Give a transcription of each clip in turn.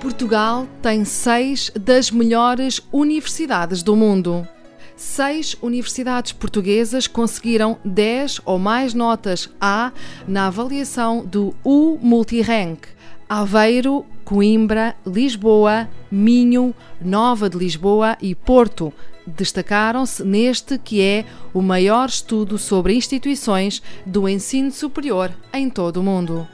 Portugal tem seis das melhores universidades do mundo. Seis universidades portuguesas conseguiram 10 ou mais notas A na avaliação do U Multirank. Aveiro, Coimbra, Lisboa, Minho, Nova de Lisboa e Porto destacaram-se neste que é o maior estudo sobre instituições do ensino superior em todo o mundo.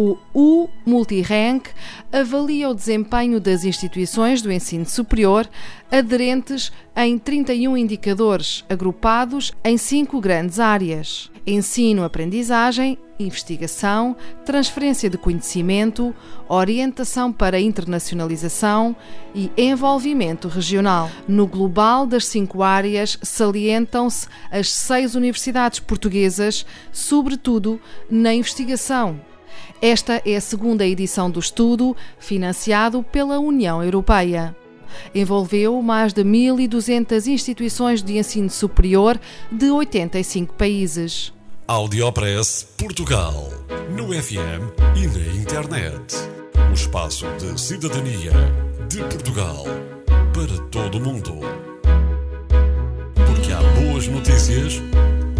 O U Multirank avalia o desempenho das instituições do ensino superior aderentes em 31 indicadores, agrupados em cinco grandes áreas: ensino-aprendizagem, investigação, transferência de conhecimento, orientação para internacionalização e envolvimento regional. No global das cinco áreas, salientam-se as seis universidades portuguesas, sobretudo na investigação esta é a segunda edição do estudo, financiado pela União Europeia. Envolveu mais de 1.200 instituições de ensino superior de 85 países. Audiopress Portugal. No FM e na internet. O espaço de cidadania de Portugal para todo o mundo. Porque há boas notícias